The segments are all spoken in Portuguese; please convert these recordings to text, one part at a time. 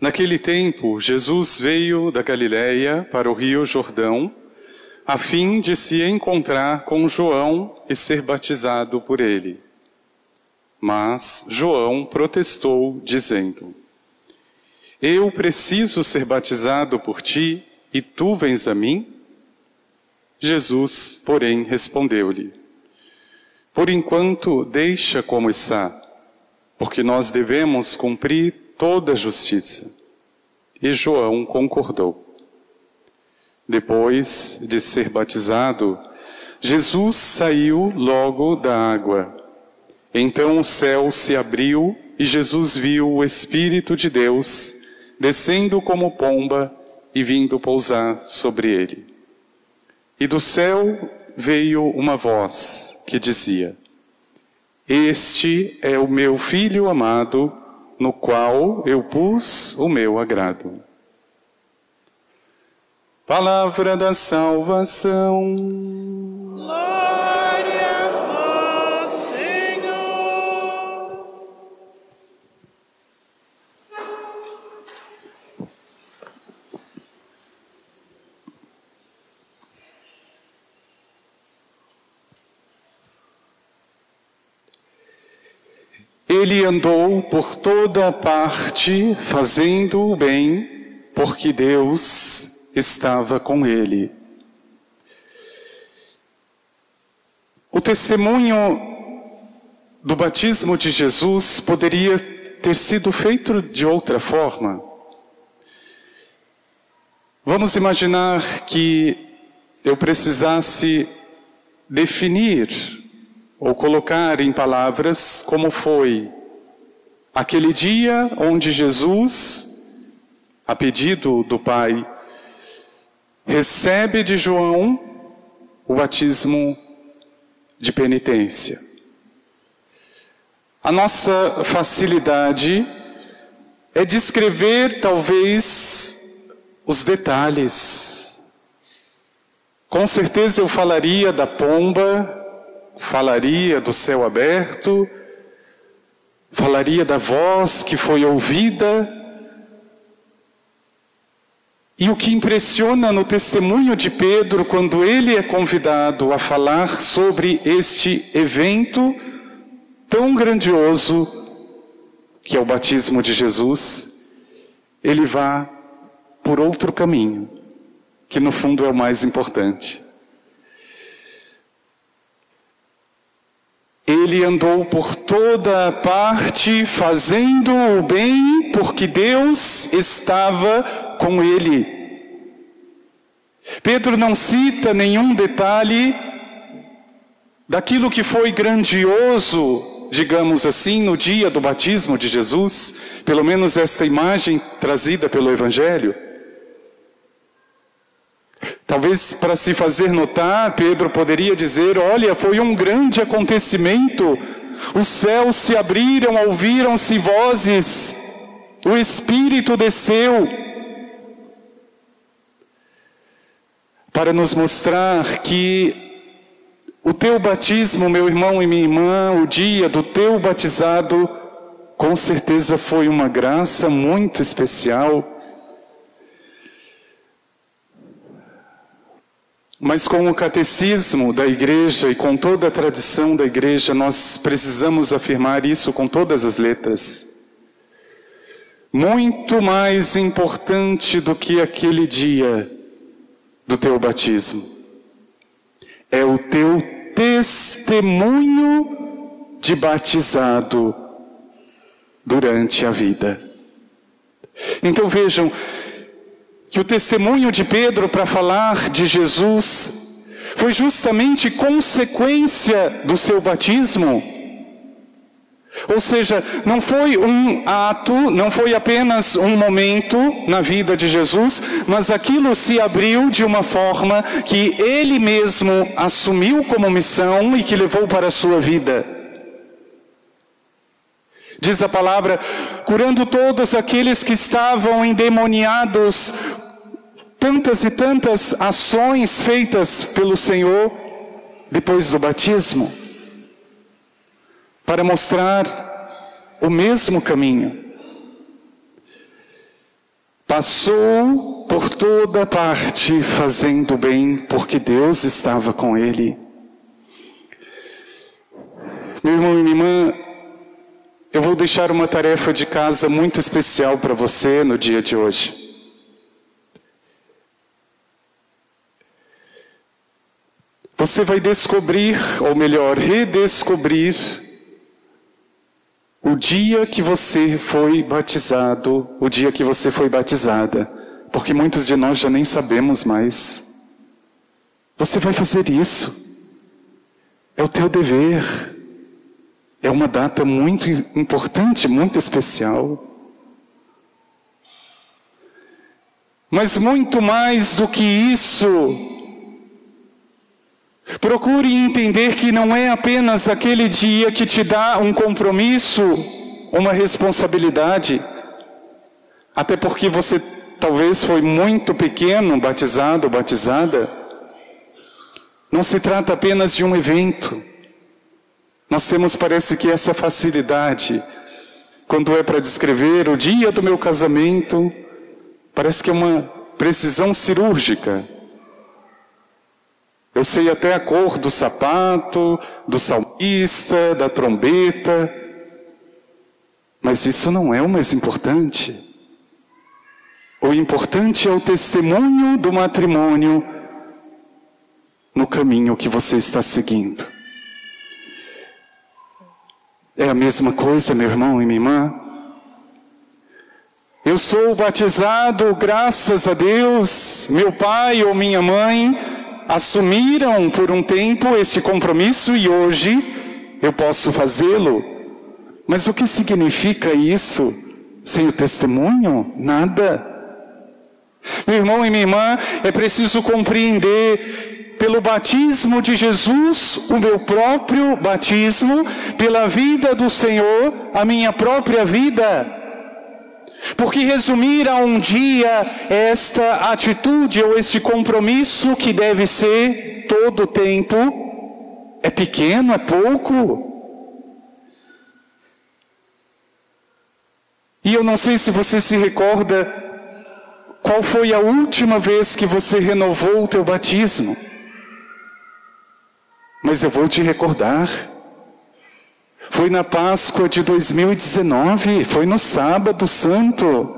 Naquele tempo, Jesus veio da Galiléia para o rio Jordão, a fim de se encontrar com João e ser batizado por ele. Mas João protestou, dizendo: Eu preciso ser batizado por ti e tu vens a mim? Jesus, porém, respondeu-lhe: Por enquanto, deixa como está, porque nós devemos cumprir toda justiça. E João concordou. Depois de ser batizado, Jesus saiu logo da água. Então o céu se abriu e Jesus viu o Espírito de Deus descendo como pomba e vindo pousar sobre ele. E do céu veio uma voz que dizia: Este é o meu filho amado, no qual eu pus o meu agrado. Palavra da salvação. Ele andou por toda parte fazendo o bem, porque Deus estava com ele. O testemunho do batismo de Jesus poderia ter sido feito de outra forma. Vamos imaginar que eu precisasse definir ou colocar em palavras como foi aquele dia onde Jesus, a pedido do Pai, recebe de João o batismo de penitência. A nossa facilidade é descrever talvez os detalhes. Com certeza eu falaria da pomba, falaria do céu aberto, falaria da voz que foi ouvida. E o que impressiona no testemunho de Pedro, quando ele é convidado a falar sobre este evento tão grandioso, que é o batismo de Jesus, ele vá por outro caminho, que no fundo é o mais importante. Ele andou por toda parte fazendo o bem, porque Deus estava com ele. Pedro não cita nenhum detalhe daquilo que foi grandioso, digamos assim, no dia do batismo de Jesus, pelo menos esta imagem trazida pelo Evangelho. Talvez para se fazer notar, Pedro poderia dizer: Olha, foi um grande acontecimento. Os céus se abriram, ouviram-se vozes, o Espírito desceu. Para nos mostrar que o teu batismo, meu irmão e minha irmã, o dia do teu batizado, com certeza foi uma graça muito especial. Mas com o catecismo da igreja e com toda a tradição da igreja, nós precisamos afirmar isso com todas as letras. Muito mais importante do que aquele dia do teu batismo é o teu testemunho de batizado durante a vida. Então vejam, que o testemunho de Pedro para falar de Jesus foi justamente consequência do seu batismo. Ou seja, não foi um ato, não foi apenas um momento na vida de Jesus, mas aquilo se abriu de uma forma que ele mesmo assumiu como missão e que levou para a sua vida. Diz a palavra, curando todos aqueles que estavam endemoniados, tantas e tantas ações feitas pelo Senhor depois do batismo para mostrar o mesmo caminho. Passou por toda parte fazendo bem, porque Deus estava com ele. Meu irmão e minha irmã, eu vou deixar uma tarefa de casa muito especial para você no dia de hoje. Você vai descobrir, ou melhor, redescobrir, o dia que você foi batizado, o dia que você foi batizada, porque muitos de nós já nem sabemos mais. Você vai fazer isso. É o teu dever. É uma data muito importante, muito especial. Mas muito mais do que isso, Procure entender que não é apenas aquele dia que te dá um compromisso, uma responsabilidade, até porque você talvez foi muito pequeno, batizado, batizada. Não se trata apenas de um evento. Nós temos, parece que, essa facilidade. Quando é para descrever o dia do meu casamento, parece que é uma precisão cirúrgica. Eu sei até a cor do sapato, do salmista, da trombeta. Mas isso não é o mais importante. O importante é o testemunho do matrimônio no caminho que você está seguindo. É a mesma coisa, meu irmão e minha irmã. Eu sou batizado, graças a Deus, meu pai ou minha mãe assumiram por um tempo esse compromisso e hoje eu posso fazê-lo. Mas o que significa isso? Sem o testemunho? Nada. Meu irmão e minha irmã, é preciso compreender pelo batismo de Jesus, o meu próprio batismo, pela vida do Senhor, a minha própria vida. Porque resumir a um dia esta atitude ou este compromisso que deve ser todo o tempo é pequeno, é pouco. E eu não sei se você se recorda qual foi a última vez que você renovou o teu batismo. Mas eu vou te recordar. Foi na Páscoa de 2019, foi no Sábado Santo.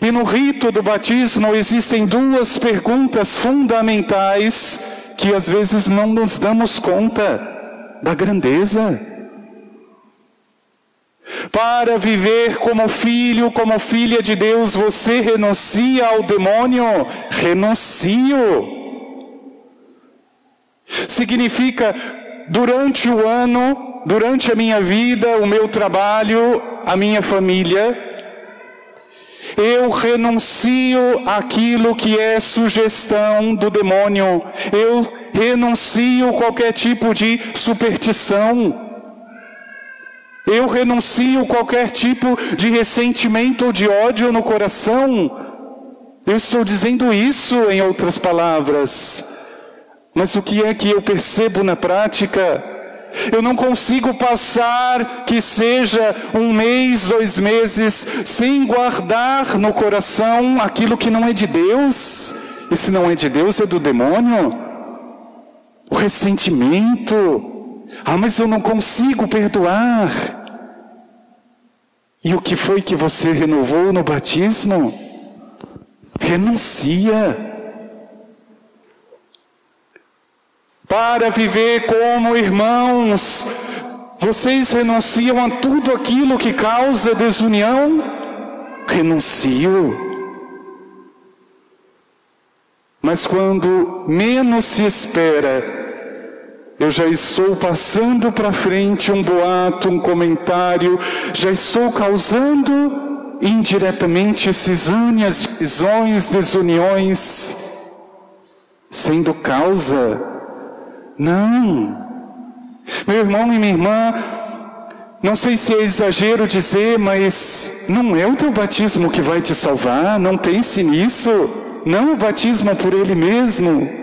E no rito do batismo existem duas perguntas fundamentais que às vezes não nos damos conta da grandeza. Para viver como filho, como filha de Deus, você renuncia ao demônio? Renuncio. Significa durante o ano, durante a minha vida, o meu trabalho, a minha família, eu renuncio àquilo que é sugestão do demônio. Eu renuncio qualquer tipo de superstição. Eu renuncio qualquer tipo de ressentimento ou de ódio no coração. Eu estou dizendo isso em outras palavras. Mas o que é que eu percebo na prática? Eu não consigo passar que seja um mês, dois meses, sem guardar no coração aquilo que não é de Deus. E se não é de Deus, é do demônio. O ressentimento. Ah, mas eu não consigo perdoar. E o que foi que você renovou no batismo? Renuncia. Para viver como irmãos. Vocês renunciam a tudo aquilo que causa desunião? Renuncio. mas quando menos se espera, eu já estou passando para frente um boato, um comentário, já estou causando indiretamente cisâneas, divisões, desuniões, sendo causa. Não. Meu irmão e minha irmã, não sei se é exagero dizer, mas não é o teu batismo que vai te salvar, não pense nisso. Não o batismo por ele mesmo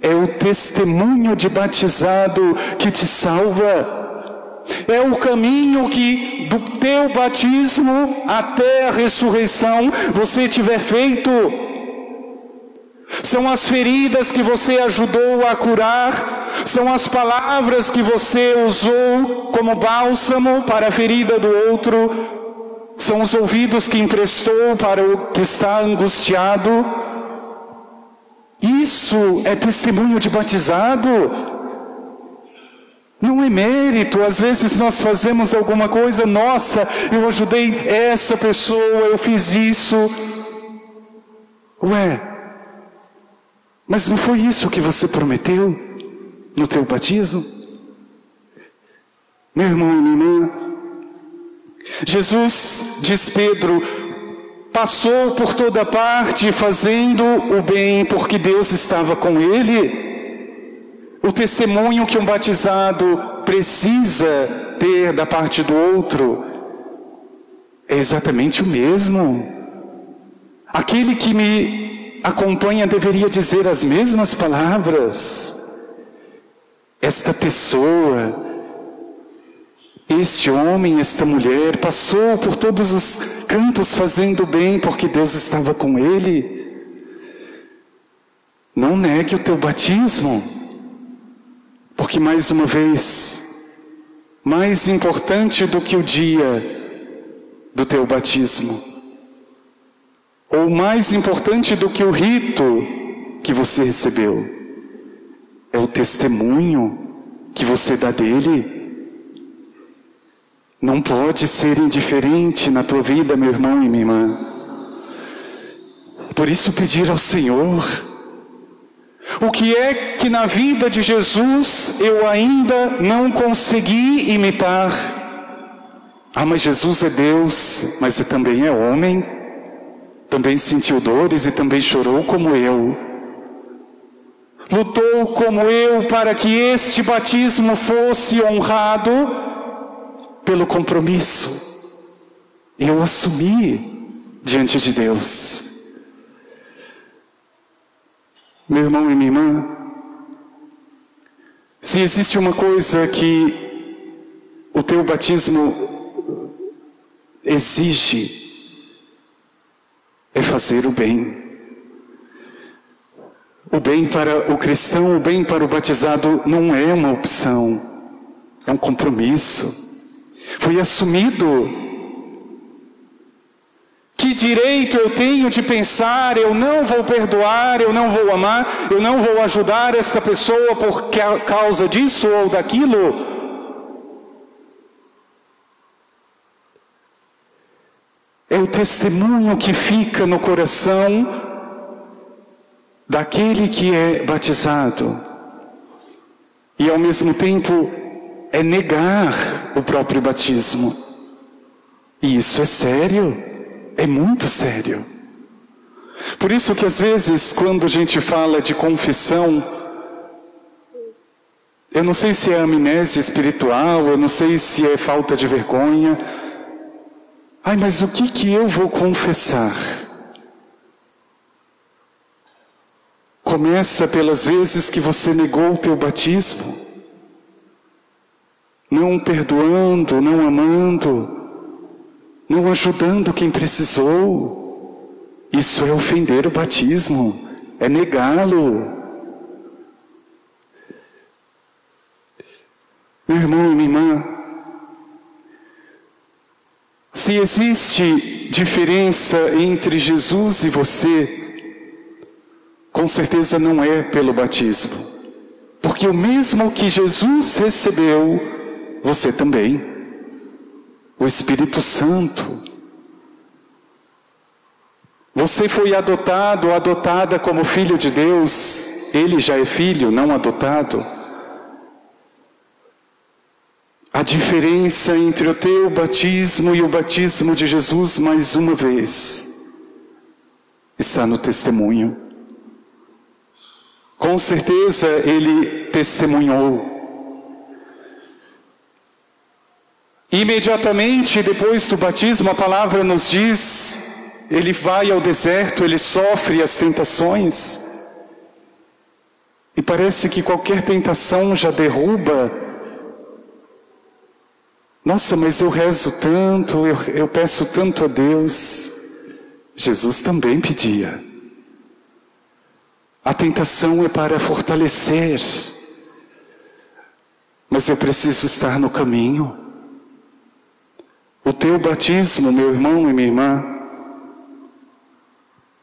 é o testemunho de batizado que te salva. É o caminho que do teu batismo até a ressurreição você tiver feito. São as feridas que você ajudou a curar, são as palavras que você usou como bálsamo para a ferida do outro, são os ouvidos que emprestou para o que está angustiado isso é testemunho de batizado. Não é mérito, às vezes nós fazemos alguma coisa, nossa, eu ajudei essa pessoa, eu fiz isso. Ué, mas não foi isso que você prometeu no teu batismo? Meu irmão e minha irmã, Jesus, diz Pedro, passou por toda parte fazendo o bem porque Deus estava com ele. O testemunho que um batizado precisa ter da parte do outro é exatamente o mesmo. Aquele que me acompanha deveria dizer as mesmas palavras. Esta pessoa este homem, esta mulher, passou por todos os cantos fazendo bem porque Deus estava com ele. Não negue o teu batismo, porque mais uma vez, mais importante do que o dia do teu batismo, ou mais importante do que o rito que você recebeu, é o testemunho que você dá dele não pode ser indiferente na tua vida, meu irmão e minha irmã. Por isso pedir ao Senhor, o que é que na vida de Jesus eu ainda não consegui imitar? Ah, mas Jesus é Deus, mas também é homem, também sentiu dores e também chorou como eu. Lutou como eu para que este batismo fosse honrado pelo compromisso. Eu assumi diante de Deus. Meu irmão e minha irmã, se existe uma coisa que o teu batismo exige, é fazer o bem. O bem para o cristão, o bem para o batizado não é uma opção, é um compromisso. Foi assumido. Que direito eu tenho de pensar, eu não vou perdoar, eu não vou amar, eu não vou ajudar esta pessoa por causa disso ou daquilo? É o testemunho que fica no coração daquele que é batizado. E ao mesmo tempo é negar o próprio batismo. E isso é sério, é muito sério. Por isso que às vezes, quando a gente fala de confissão, eu não sei se é amnésia espiritual, eu não sei se é falta de vergonha. Ai, mas o que que eu vou confessar? Começa pelas vezes que você negou o teu batismo não perdoando, não amando, não ajudando quem precisou. Isso é ofender o batismo, é negá-lo. Meu irmão e minha irmã, se existe diferença entre Jesus e você, com certeza não é pelo batismo. Porque o mesmo que Jesus recebeu, você também. O Espírito Santo. Você foi adotado, adotada como filho de Deus, ele já é filho, não adotado. A diferença entre o teu batismo e o batismo de Jesus, mais uma vez, está no testemunho. Com certeza ele testemunhou. Imediatamente depois do batismo, a palavra nos diz, ele vai ao deserto, ele sofre as tentações. E parece que qualquer tentação já derruba. Nossa, mas eu rezo tanto, eu, eu peço tanto a Deus. Jesus também pedia. A tentação é para fortalecer, mas eu preciso estar no caminho. O teu batismo, meu irmão e minha irmã,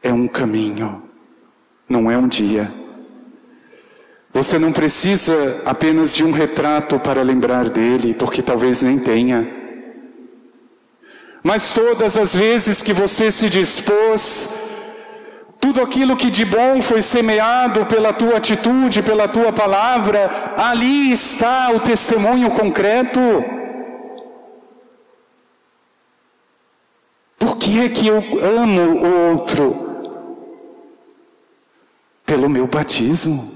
é um caminho, não é um dia. Você não precisa apenas de um retrato para lembrar dele, porque talvez nem tenha. Mas todas as vezes que você se dispôs, tudo aquilo que de bom foi semeado pela tua atitude, pela tua palavra, ali está o testemunho concreto. Por que é que eu amo o outro? Pelo meu batismo.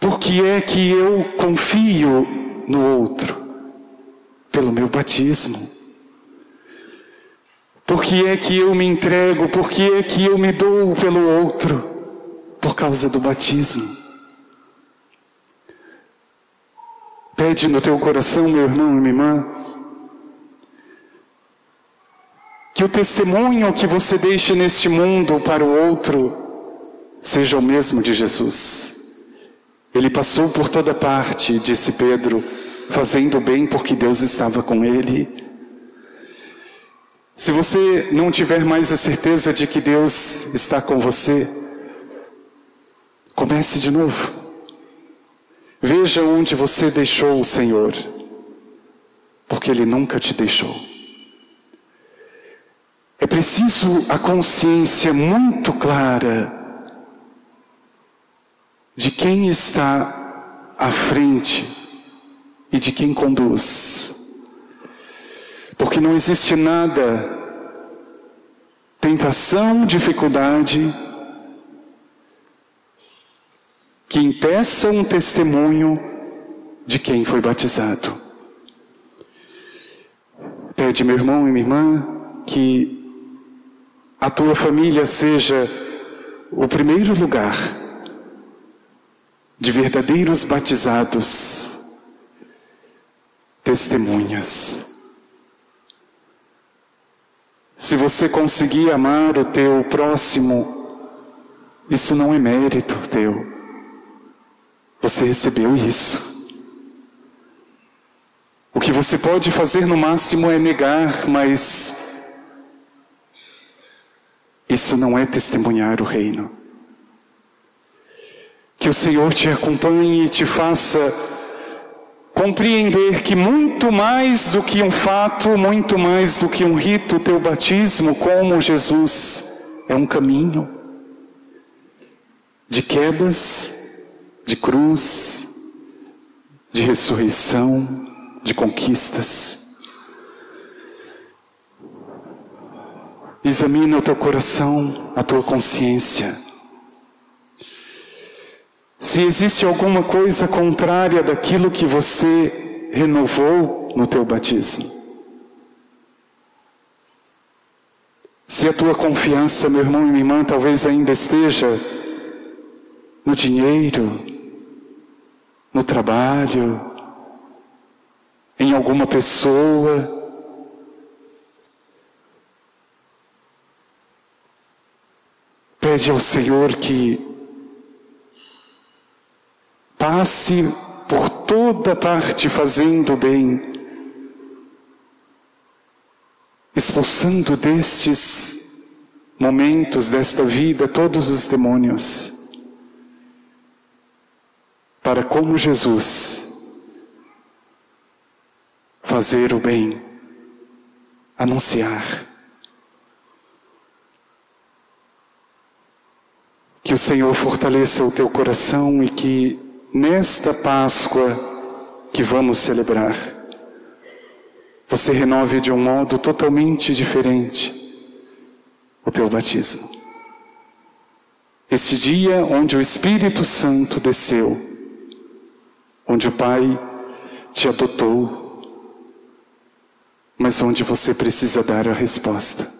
Por que é que eu confio no outro? Pelo meu batismo. Por que é que eu me entrego? Por que é que eu me dou pelo outro? Por causa do batismo. Pede no teu coração, meu irmão e minha irmã, que o testemunho que você deixe neste mundo para o outro seja o mesmo de Jesus. Ele passou por toda parte, disse Pedro, fazendo bem porque Deus estava com ele. Se você não tiver mais a certeza de que Deus está com você, comece de novo. Veja onde você deixou o Senhor, porque Ele nunca te deixou. É preciso a consciência muito clara de quem está à frente e de quem conduz. Porque não existe nada, tentação, dificuldade, que impeça um testemunho de quem foi batizado. Pede, meu irmão e minha irmã, que a tua família seja o primeiro lugar de verdadeiros batizados, testemunhas. Se você conseguir amar o teu próximo, isso não é mérito teu. Você recebeu isso. O que você pode fazer no máximo é negar, mas isso não é testemunhar o reino. Que o Senhor te acompanhe e te faça compreender que muito mais do que um fato, muito mais do que um rito, teu batismo, como Jesus, é um caminho de quedas, de cruz, de ressurreição, de conquistas. Examina o teu coração, a tua consciência. Se existe alguma coisa contrária daquilo que você renovou no teu batismo. Se a tua confiança, meu irmão e minha irmã, talvez ainda esteja no dinheiro, no trabalho, em alguma pessoa, pede ao Senhor que Passe por toda parte fazendo o bem, expulsando destes momentos, desta vida, todos os demônios, para como Jesus fazer o bem, anunciar. Que o Senhor fortaleça o teu coração e que nesta Páscoa que vamos celebrar, você renove de um modo totalmente diferente o teu batismo. Este dia onde o Espírito Santo desceu, onde o Pai te adotou, mas onde você precisa dar a resposta.